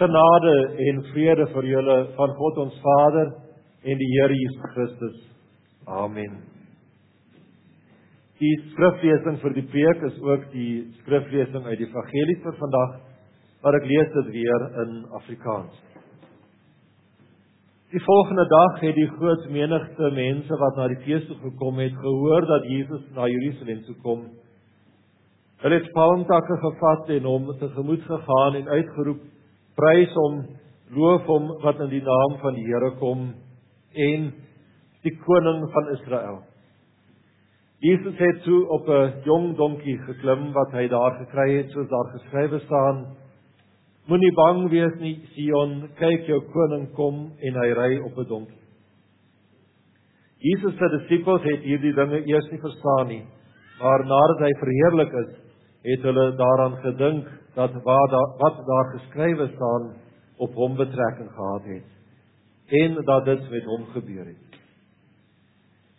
Genade en vrede vir julle van God ons Vader en die Here Jesus Christus. Amen. Die skriflesing vir die preek is ook die skriflesing uit die Evangelie vir vandag, maar ek lees dit weer in Afrikaans. Die volgende dag het die groot menigte mense wat na die fees toe gekom het, gehoor dat Jesus na Jerusalem toe kom. Hulle het palmtakke gevat en hom tegemoet gegaan en uitgeroep: "Prys hom, loof hom wat in die naam van die Here kom en die koning van Israel." Jesus het toe op 'n jong donkie geklim wat hy daar gekry het soos daar geskrywe staan. Moenie bang wees nie, Sion, kyk jou koning kom en hy ry op 'n donkie. Jesus se disippels het hierdie dinge eers nie verstaan nie, maar nadat hy verheerlik is, het hulle daaraan gedink dat wat daar, wat daar geskrywe staan op hom betrekking gehad het en dat dit met hom gebeur het.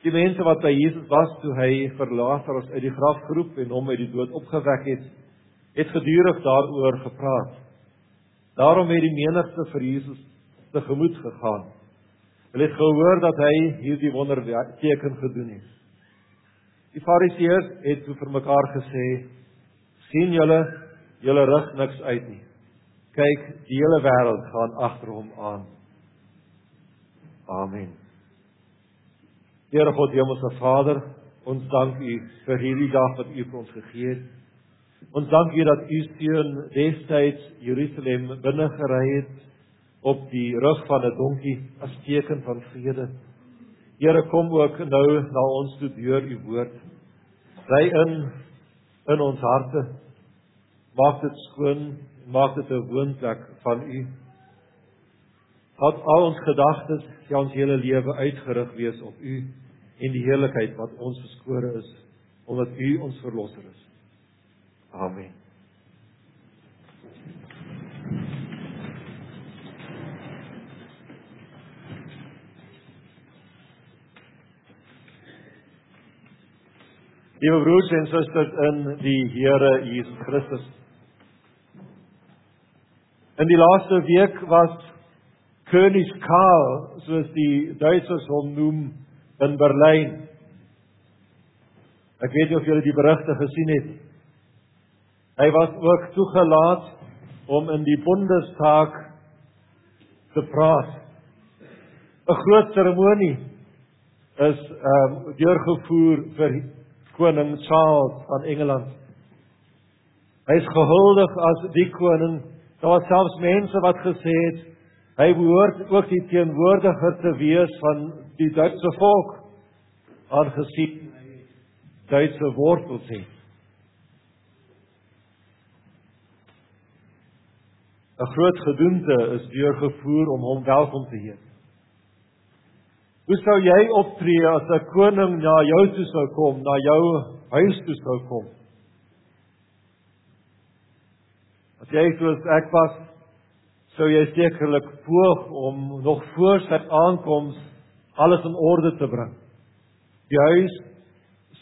Die mense wat by Jesus was toe hy vir Lazarus uit die graf geroep en hom uit die dood opgewek het, het gedurig daaroor gepraat. Daarom het die menigte vir Jesus tegemoet gegaan. Hulle het gehoor dat hy hierdie wonderteken gedoen het. Die Fariseërs het vir mekaar gesê: "Sien julle, julle rig niks uit nie. Kyk, die hele wêreld gaan agter hom aan." Amen. Here God, Hemelse Vader, ons dank U vir hierdie dag wat U vir ons gegee het. Ons dank U dat U seun destyds Jerusalem binne gery het op die rug van 'n donkie as teken van vrede. Here, kom ook nou na ons toe deur U woord. Ry in in ons harte. Maak dit skoon, maak dit 'n woonplek van U. Laat al ons gedagtes, ja ons hele lewe uitgerig wees op U en die heerlikheid wat ons verskore is omdat U ons verlosser is. Amen. Liewe broers en susters in die Here Jesus Christus. In die laaste week was König Karl, soos die Duitsers hom noem, in Berlyn. Ek weet nie of julle die berigte gesien het. Hy was ook toegelaat om in die Bundestag te praat. 'n Groot seremonie is ehm um, deurgevoer vir koning Charles van Engeland. Hy is gehuldig as die koning. Daar was selfs mense wat gesê het Hy behoort ook die teenwoordiger te wees van die Duitse volk aangesien hy Duitse wortels het. 'n Groot gedoente is deurgevoer om hom welkom te heet. Hoe sou jy optree as 'n koning na jou toe sou kom, na jou huis toe sou kom? As jy soos ek was sou jy sekerlik poog om nog voor sy aankoms alles in orde te bring. Die huis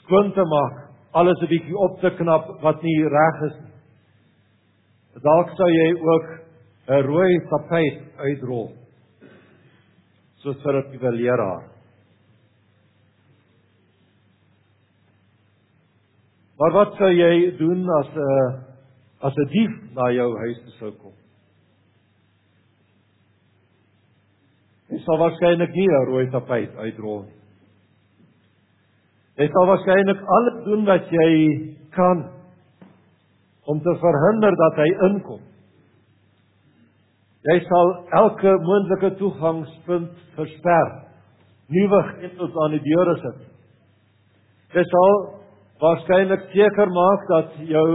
skoon te maak, alles 'n bietjie op te knap wat nie reg is nie. Dalk sou jy ook 'n rooi tapijt uitrol. Soos vir 'n juwelieraar. Maar wat sou jy doen as 'n as 'n dief na jou huis sou kom? Jy sal waarskynlik nie 'n rooi tapijt uitrol nie. Jy sal waarskynlik alles doen wat jy kan om te verhinder dat hy inkom. Jy sal elke moontlike toegangspunt versper. Nuwe grendels aan die deure sit. Jy sal waarskynlik seker maak dat jou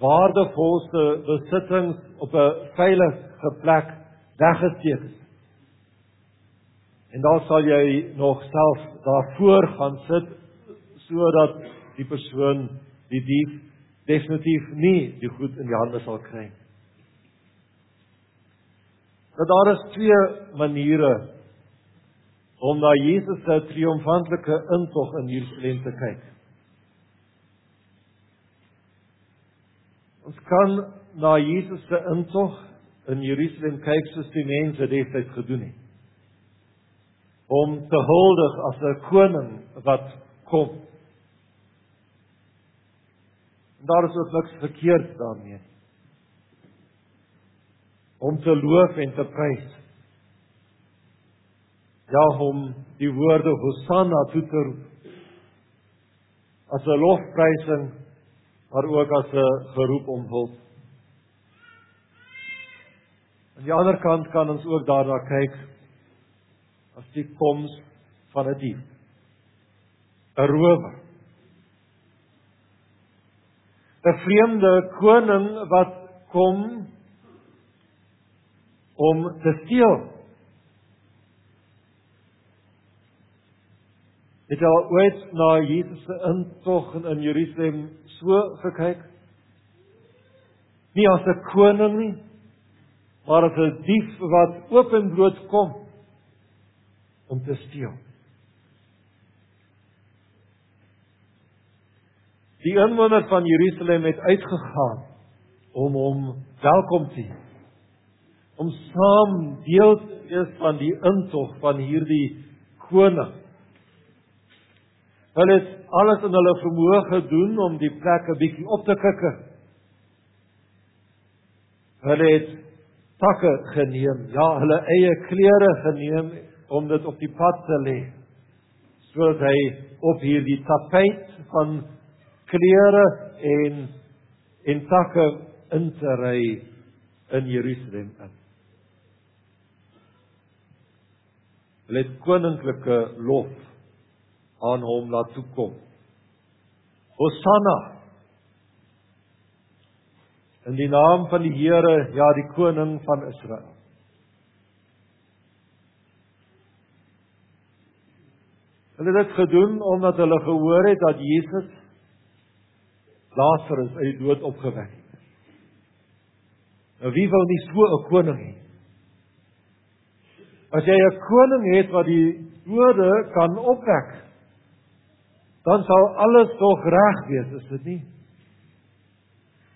waardevolste besittings op 'n veilige plek weggesteek is. En dan sal jy nog self daarvoor gaan sit sodat die persoon die dief definitief nie die goed in die hande sal kry. Dat nou, daar is twee maniere om na Jesus se triomfantelike intog in Jerusalem te kyk. Ons kan na Jesus se intog in Jerusalem kyk soos die mense destyds gedoen het. Om te huldig as 'n koning wat kom. En daar is ook niks verkeerd daarmee nie. Om te loof en te prys. Ja, om die woorde Hosanna toe te roep. As 'n lofprysing, maar ook as 'n geroep om hulp. Aan die ander kant kan ons ook daarna kyk as die koms van 'n dief. 'n Rower. 'n Vreemde koning wat kom om te steel. Het jy ooit na Jesus se intog in Jerusalem so gekyk? Nie as 'n koning nie, maar as 'n dief wat openbloot kom om te steel. Die inwoners van Jerusalem het uitgegaan om hom welkom te heet. Om saam deel te wees van die intog van hierdie koning. Hulle het alles in hulle vermoë gedoen om die plek 'n bietjie op te kikker. Hulle het takke geneem, ja, hulle eie klere geneem om dit op die pad te lê. Sodat hy op hierdie tapijt van klere en en takke in te ry in Jerusalem in. Hulle het koninklike lof aan hom laat toe kom. Hosanna in die naam van die Here, ja die koning van Israel. Hulle het dit gedoen omdat hulle gehoor het dat Jesus Lazarus uit die dood opgewek het. Nou wie wou nie so 'n koning hê? As jy 'n koning het wat die dode kan opwek, dan sal alles tog reg wees, is dit nie?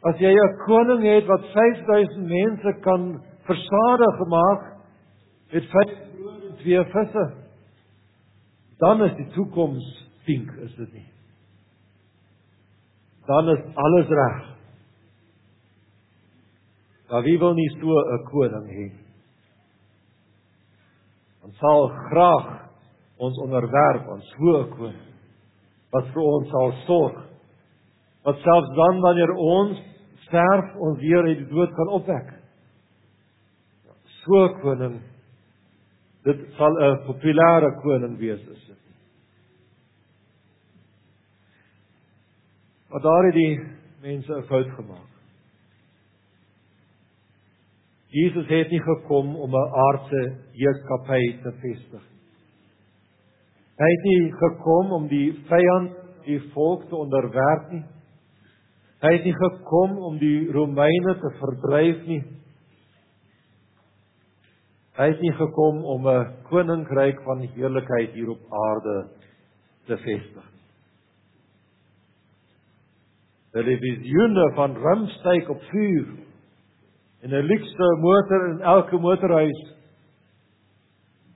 As jy 'n koning het wat 5000 mense kan versadig gemaak met vyf brood en twee visse, dan is die toekoms pink, is dit nie? Dan is alles reg. Maar wie wil nie so 'n koning hê? Ons sal graag ons onderwerp aan so 'n koning wat vir ons sal sorg. Wat selfs dan wanneer ons sterf ons weer uit die dood kan opwek. So koning dit sal 'n populêre koning wees is dit. Maar daar het die mense 'n fout gemaak. Jesus het nie gekom om 'n aardse heerskappy te vestig. Hy het nie gekom om die vyand, die volk te onderwerp nie. Hy het nie gekom om die Romeine te verdryf nie. Hy het nie gekom om 'n koninkryk van heerlikheid hier op aarde te vestig. Die visioene van Ramsteig op vuur en 'n luukse motor in elke motorhuis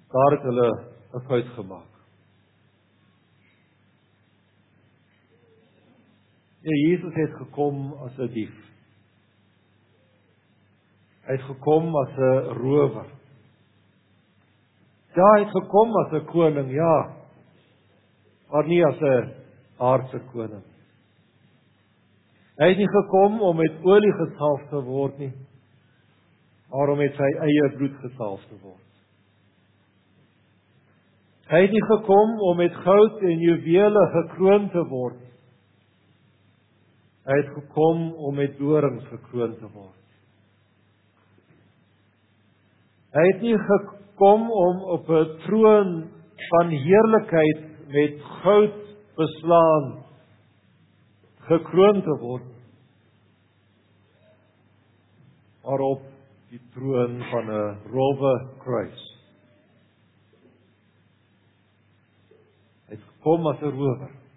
daar het hulle 'n fout gemaak. Jesus het gekom as 'n dief. Hy het gekom as 'n rower. Ja, hy het gekom as 'n koning, ja. Maar nie as 'n aardse koning. Hy het nie gekom om met olie gesalf te word nie, maar om met sy eie bloed gesalf te word. Hy het nie gekom om met goud en juwele gekroon te word Hy het gekom om met dorings gekroon te word. Hy het nie gekom om op 'n troon van heerlikheid met goud beslaan gekroon te word. Maar op die troon van 'n rowwe kruis. Hy het gekom as 'n rower.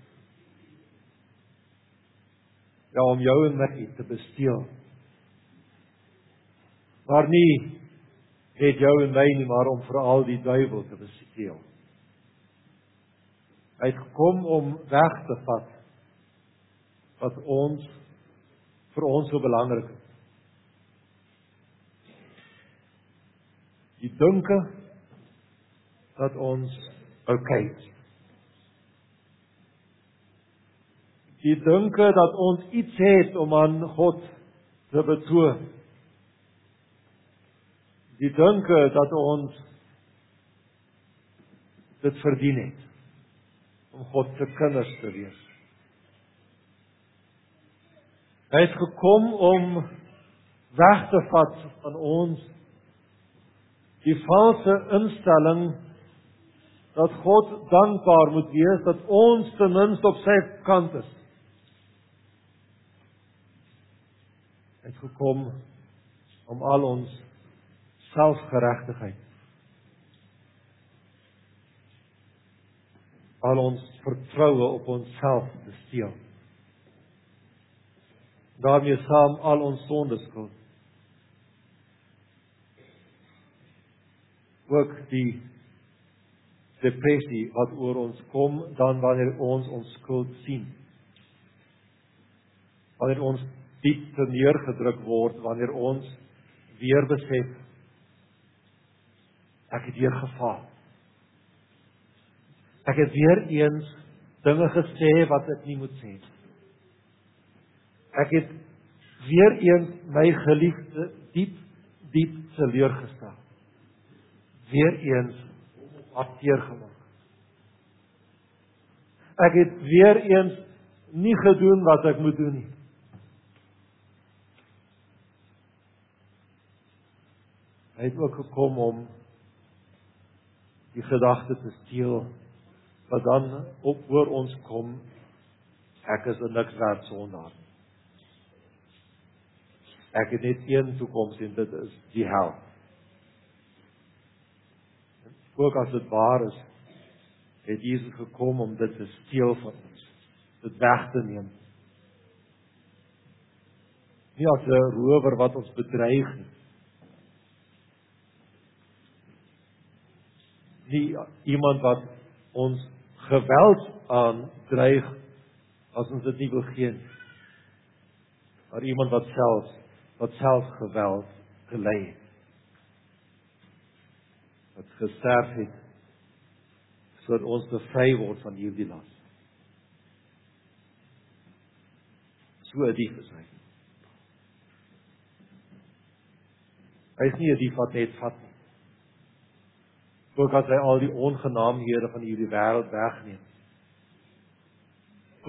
Ja om jou en my te besteel. Maar nie net jou en my nie, maar om veral die duiwel te besteel. Hy het gekom om weg te vat wat ons vir ons so belangrik is. Die dinke dat ons oukei is. Die dinke dat ons iets het om aan God te betoon. Die dinke dat ons dit verdien het om God se kinders te wees. Hy het gekom om weg te vat van ons die valse instelling dat God dankbaar moet wees dat ons ten minste op sy kant is. Het gekom om al ons selfgeregtigheid al ons vertroue op onsself te steel. daarmee saam al ons sondes skuld. ook die depressie wat oor ons kom dan wanneer ons ons skuld sien. Wanneer ons diep neergedruk word wanneer ons weer besef ek het weer gefaal. Ek het weer eens dinge gesê wat ek nie moet sê nie. Ek het weer eens my geliefde diep diep teleurgestel. Weer eens afteer gemaak. Ek het weer eens nie gedoen wat ek moet doen nie. Hy het ook gekom om die gedagte te steel wat dan op oor ons kom. Ek is niks werd sondaar ek het net een toekoms en dit is die hel. Ook as dit waar is het Jesus gekom om dit te steel van ons dit weg te neem. Nie as 'n rower wat ons bedreig nie nie iemand wat ons geweld aandreig as ons dit nie wil gee nie. Maar iemand wat self wat self geweld gelei het. Wat gesterf het sodat ons bevry word van hierdie las. So dief is hy. Hy is nie 'n dief wat net vat nie ook as hy al die ongenaamhede van hierdie wêreld wegneem.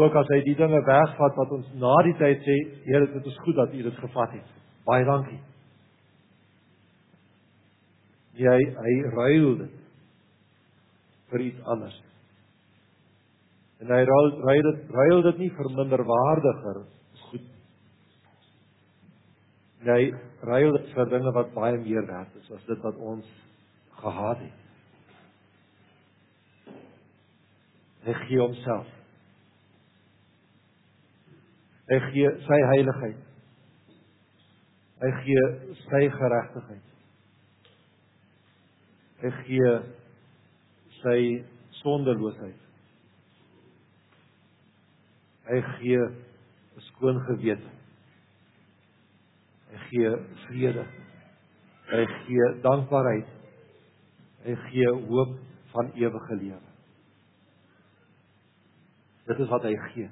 Ook as hy die dinge wegvat wat ons na die tyd sê, Here, dit is goed dat U dit gevat het. Baie dankie. Ja, hy ruil dit vir iets anders. En hy ruil ruil dit ruil dit nie vir minderwaardiger goed. Nee, ruil dit vir dinge wat baie meer werd is as dit wat ons gehad het. Hy gee homself. Hy gee sy heiligheid. Hy gee sy geregtigheid. Hy gee sy sondeloosheid. Hy gee 'n skoon gewete. Hy gee vrede. Hy gee dankbaarheid. Hy gee hoop van ewige lewe. Dit is wat hy gee.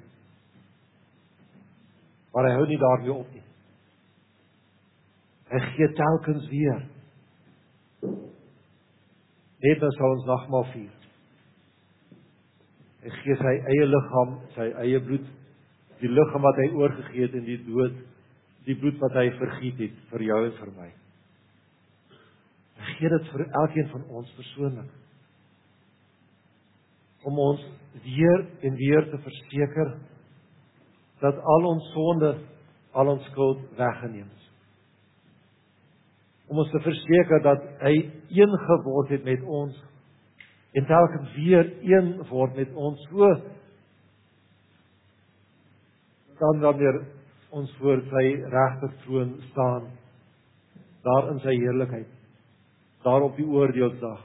Maar hy hou nie daarmee op nie. Hy gee telkens weer. Net as ons nagmaal vier. Hy gee sy eie liggaam, sy eie bloed, die liggaam wat hy oorgegee het in die dood, die bloed wat hy vergiet het vir jou en vir my. Hy gee dit vir elkeen van ons persoonlik om ons weer en weer te verseker dat al ons sonde, al ons skuld weggeneem is. Om ons te verseker dat hy een geword het met ons en telkens weer een word met ons so dan wanneer ons voor sy regtertroon staan daar in sy heerlikheid daar op die oordeelsdag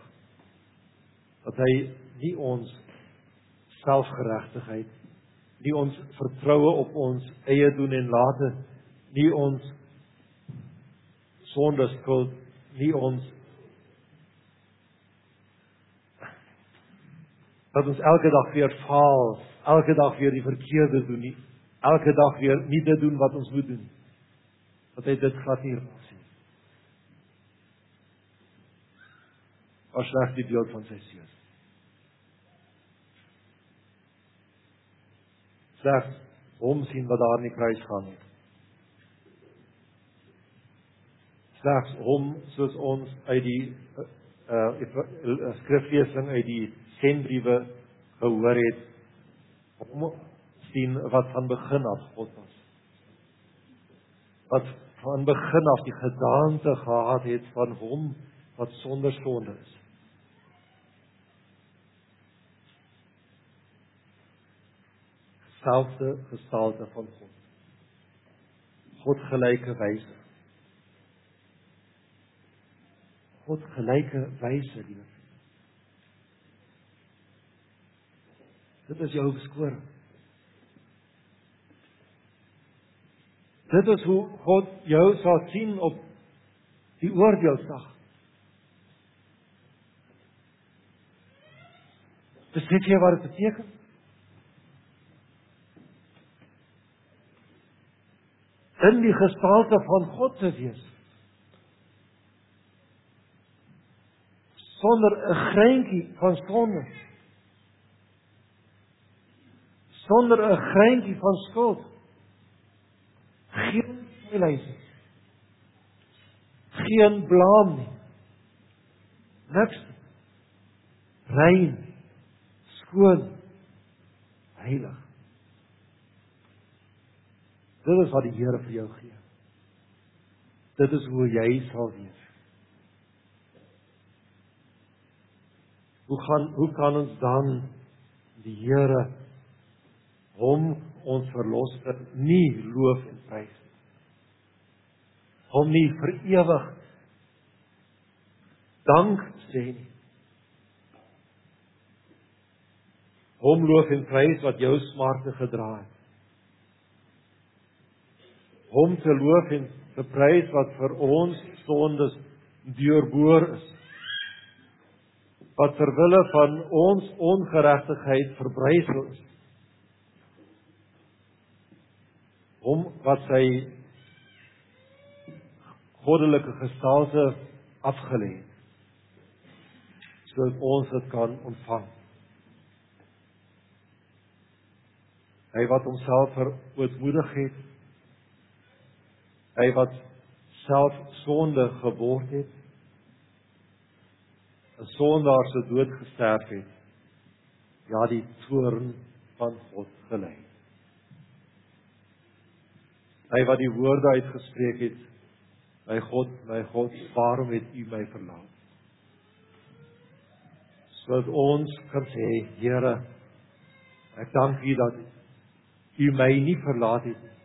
dat hy nie ons selfgeregtigheid nie ons vertroue op ons eie doen en late nie ons sonde skuld nie ons dat ons elke dag weer faal elke dag weer die verkeerde doen nie elke dag weer nie dit doen wat ons moet doen dat hy dit glad nie sien. As slegs die beeld van sy seun slegs hom sien wat daar in die kruis gaan het slegs hom soos ons uit die uh, uh, skriflesing uit die sendbriewe gehoor het hom sien wat van begin af God was. Wat van begin af die gedaante gehad het van hom wat sonder sonde is selfde gestalte van God. God gelyke wyse. God gelyke wyse, lief. Dit is jou beskoring. Dit is hoe God jou sal sien op die oordeelsdag. Besef jy wat dit beteken? In die gestalte van God te wees. Sonder 'n greintjie van sonde. Sonder 'n greintjie van skuld. Geen verleiding. Geen blame nie. Niks. Rein. Skoon. Heilig. Dit is wat die Here vir jou gee. Dit is hoe jy sal wees. Hoe gaan hoe kan ons dan die Here hom ons verlosser nie loof en prys nie? Hom nie vir ewig dank sê nie. Hom loof en prys wat jou smarte gedra het hom te loof en te prys wat vir ons sondes deurboor is. Wat ter wille van ons ongeregtigheid verbrysel is. Hom wat sy goddelike gestalte afgelê sodat ons dit kan ontvang. Hy wat homself verootmoedig het hy wat self sonde geword het 'n sondaar se dood gesterf het ja die toorn van God gelei. Hy wat die woorde uitgespreek het my God my God waarom het u my verlaat? Sodat ons kan sê Here ek dank u dat u my nie verlaat het nie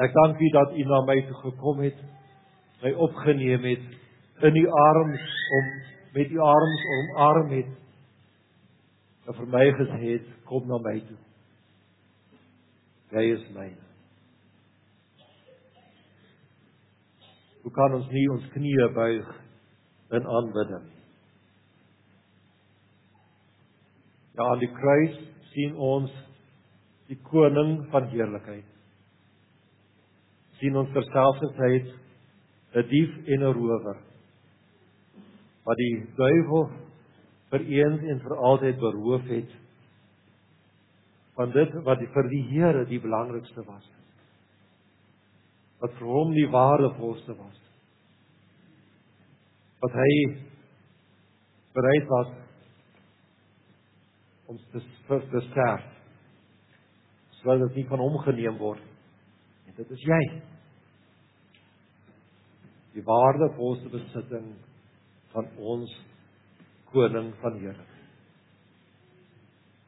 Ek dank U dat U na my toe gekom het, my opgeneem het in U arms om met U arms omarm het. En vir my gesê het, kom na my toe. Jy is myne. Hoe kan ons nie ons knieë buig in aanbidding? Ja, aan die kruis sien ons die koning van heerlikheid sien ons terselfdertyd 'n dief en 'n rower wat die duiwel vir eens en vir altyd beroof het van dit wat vir die Here die belangrikste was wat vir hom die waardevolste was wat hy bereid was om te te sterf sodat dit nie van hom geneem word. En dit is jy die waardevolste besitting van ons koning van Here.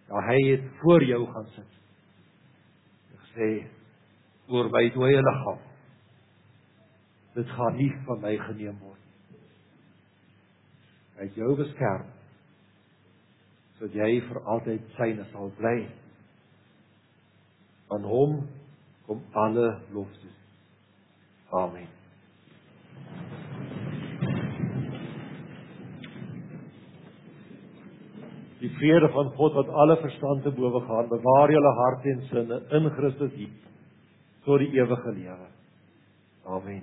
Ja, hy het voor jou gaan sit. Hy gesê oor my dooie liggaam. dit gaan nie van my geneem word nie. Hy het jou beskerm sodat jy vir altyd syne sal bly. Aan hom kom alle lof toe. Amen. Die vrede van God wat alle verstand te bowe gaan, bewaar julle harte en sinne in Christus Jesus tot die ewige lewe. Amen.